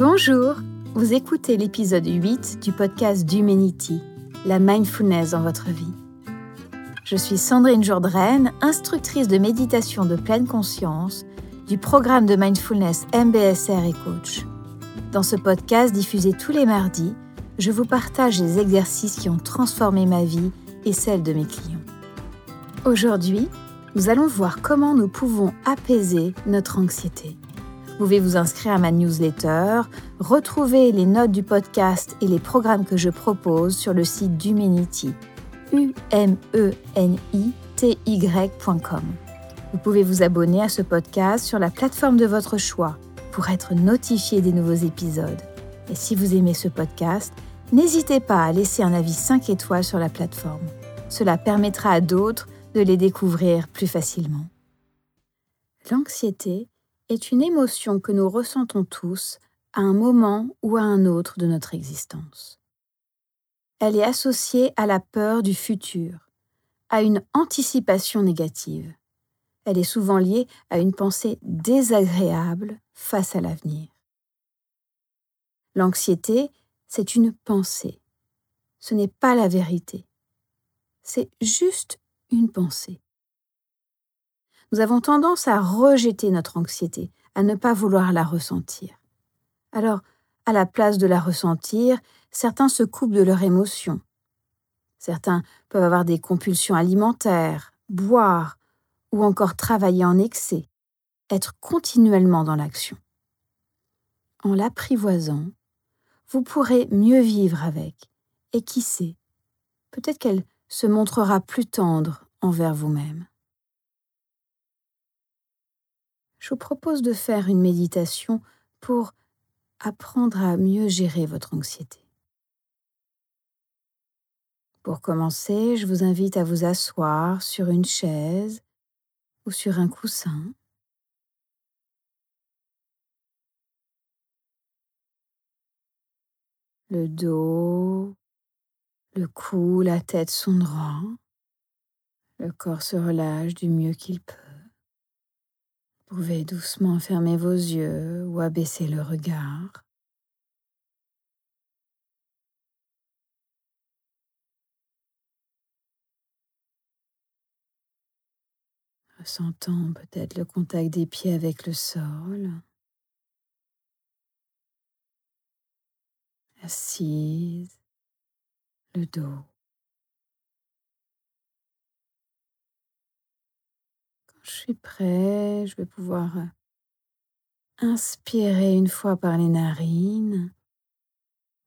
Bonjour, vous écoutez l'épisode 8 du podcast d'Humanity, la mindfulness dans votre vie. Je suis Sandrine Jourdraine, instructrice de méditation de pleine conscience du programme de mindfulness MBSR et coach. Dans ce podcast diffusé tous les mardis, je vous partage les exercices qui ont transformé ma vie et celle de mes clients. Aujourd'hui, nous allons voir comment nous pouvons apaiser notre anxiété. Vous pouvez vous inscrire à ma newsletter, retrouver les notes du podcast et les programmes que je propose sur le site d'Humanity, e. Vous pouvez vous abonner à ce podcast sur la plateforme de votre choix pour être notifié des nouveaux épisodes. Et si vous aimez ce podcast, n'hésitez pas à laisser un avis 5 étoiles sur la plateforme. Cela permettra à d'autres de les découvrir plus facilement. L'anxiété est une émotion que nous ressentons tous à un moment ou à un autre de notre existence. Elle est associée à la peur du futur, à une anticipation négative. Elle est souvent liée à une pensée désagréable face à l'avenir. L'anxiété, c'est une pensée. Ce n'est pas la vérité. C'est juste une pensée. Nous avons tendance à rejeter notre anxiété, à ne pas vouloir la ressentir. Alors, à la place de la ressentir, certains se coupent de leur émotion. Certains peuvent avoir des compulsions alimentaires, boire, ou encore travailler en excès, être continuellement dans l'action. En l'apprivoisant, vous pourrez mieux vivre avec, et qui sait, peut-être qu'elle se montrera plus tendre envers vous-même. Je vous propose de faire une méditation pour apprendre à mieux gérer votre anxiété. Pour commencer, je vous invite à vous asseoir sur une chaise ou sur un coussin. Le dos, le cou, la tête sont droits. Le corps se relâche du mieux qu'il peut. Pouvez doucement fermer vos yeux ou abaisser le regard. Ressentant peut-être le contact des pieds avec le sol. Assise le dos. Je suis prêt, je vais pouvoir euh, inspirer une fois par les narines,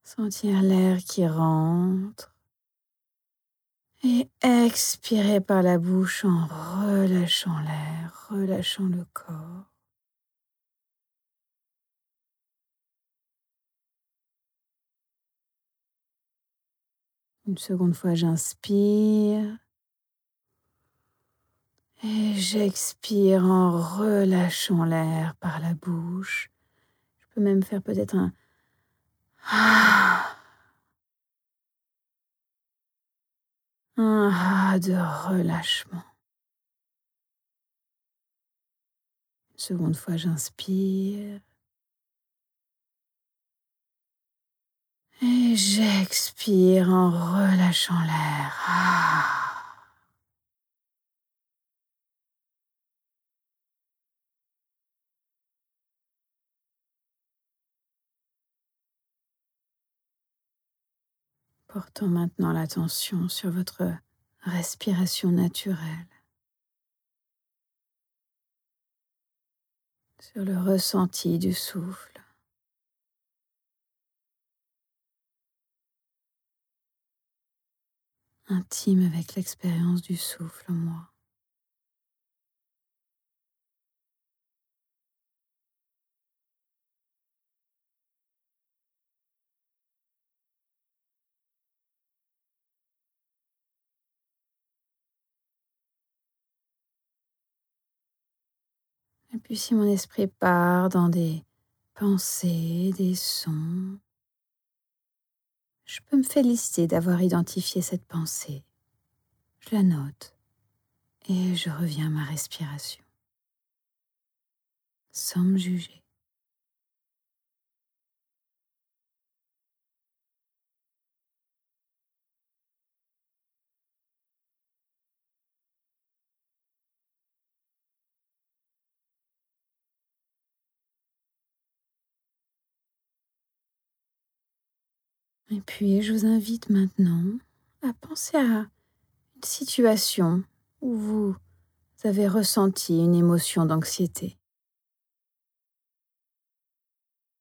sentir l'air qui rentre et expirer par la bouche en relâchant l'air, relâchant le corps. Une seconde fois, j'inspire. J'expire en relâchant l'air par la bouche. Je peux même faire peut-être un. Un ah de relâchement. Une seconde fois, j'inspire. Et j'expire en relâchant l'air. Ah. Portons maintenant l'attention sur votre respiration naturelle, sur le ressenti du souffle. intime avec l'expérience du souffle en moi. Puis si mon esprit part dans des pensées, des sons, je peux me féliciter d'avoir identifié cette pensée. Je la note et je reviens à ma respiration, sans me juger. Et puis, je vous invite maintenant à penser à une situation où vous avez ressenti une émotion d'anxiété.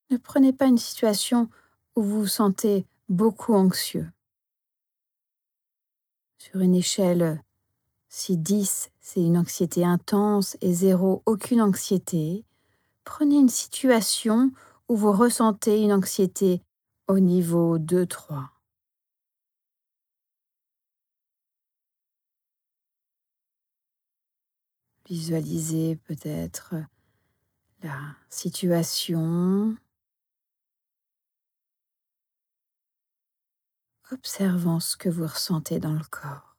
Ne prenez pas une situation où vous vous sentez beaucoup anxieux. Sur une échelle, si 10 c'est une anxiété intense et 0 aucune anxiété, prenez une situation où vous ressentez une anxiété au niveau 2-3. Visualisez peut-être la situation observant ce que vous ressentez dans le corps.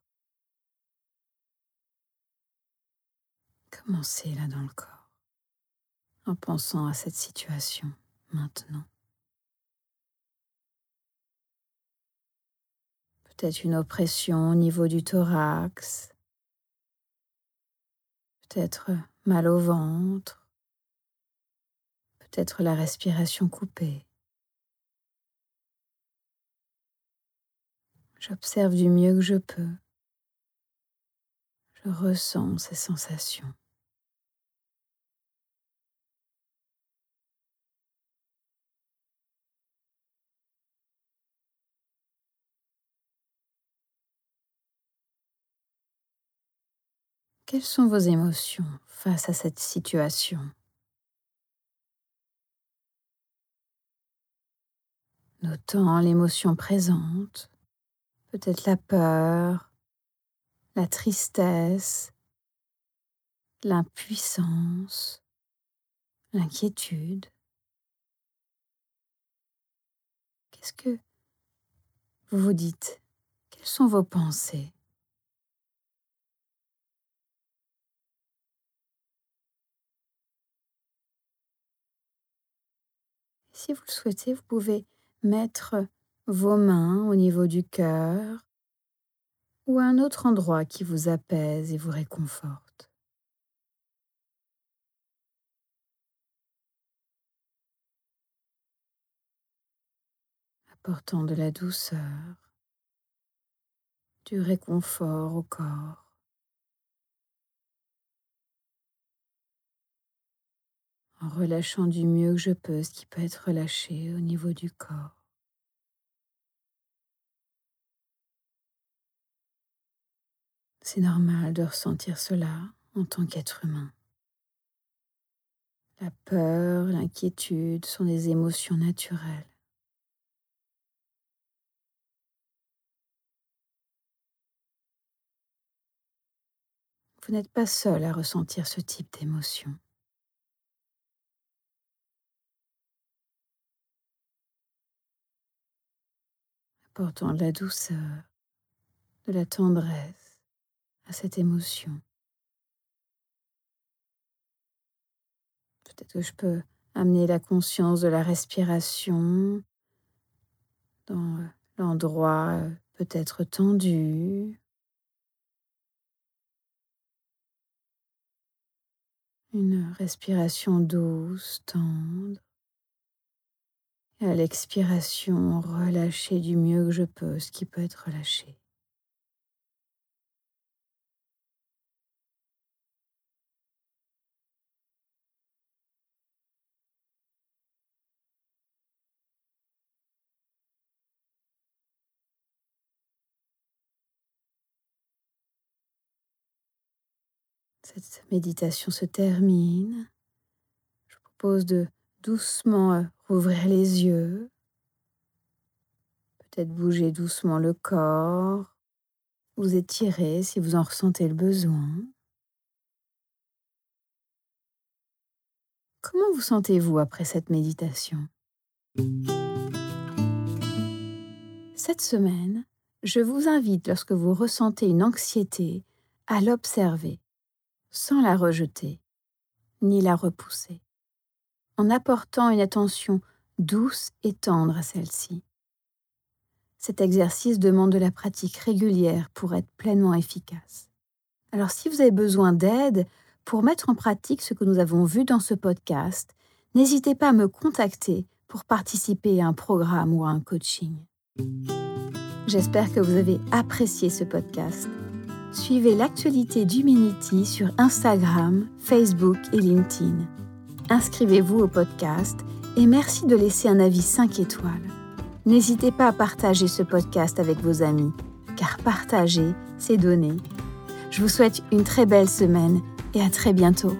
Commencez là dans le corps en pensant à cette situation maintenant. Peut-être une oppression au niveau du thorax, peut-être mal au ventre, peut-être la respiration coupée. J'observe du mieux que je peux. Je ressens ces sensations. Quelles sont vos émotions face à cette situation? Notant l'émotion présente, peut-être la peur, la tristesse, l'impuissance, l'inquiétude. Qu'est-ce que vous vous dites? Quelles sont vos pensées? Si vous le souhaitez, vous pouvez mettre vos mains au niveau du cœur ou à un autre endroit qui vous apaise et vous réconforte. apportant de la douceur, du réconfort au corps. En relâchant du mieux que je peux ce qui peut être relâché au niveau du corps. C'est normal de ressentir cela en tant qu'être humain. La peur, l'inquiétude sont des émotions naturelles. Vous n'êtes pas seul à ressentir ce type d'émotion. Apportant de la douceur, de la tendresse à cette émotion. Peut-être que je peux amener la conscience de la respiration dans euh, l'endroit euh, peut-être tendu. Une respiration douce, tendre. À l'expiration, relâcher du mieux que je peux ce qui peut être relâché. cette méditation se termine, je vous propose de doucement euh, rouvrir les yeux, peut-être bouger doucement le corps, vous étirer si vous en ressentez le besoin. Comment vous sentez-vous après cette méditation? Cette semaine, je vous invite, lorsque vous ressentez une anxiété, à l'observer sans la rejeter ni la repousser, en apportant une attention douce et tendre à celle-ci. Cet exercice demande de la pratique régulière pour être pleinement efficace. Alors si vous avez besoin d'aide pour mettre en pratique ce que nous avons vu dans ce podcast, n'hésitez pas à me contacter pour participer à un programme ou à un coaching. J'espère que vous avez apprécié ce podcast. Suivez l'actualité d'Humanity sur Instagram, Facebook et LinkedIn. Inscrivez-vous au podcast et merci de laisser un avis 5 étoiles. N'hésitez pas à partager ce podcast avec vos amis, car partager, c'est donner. Je vous souhaite une très belle semaine et à très bientôt.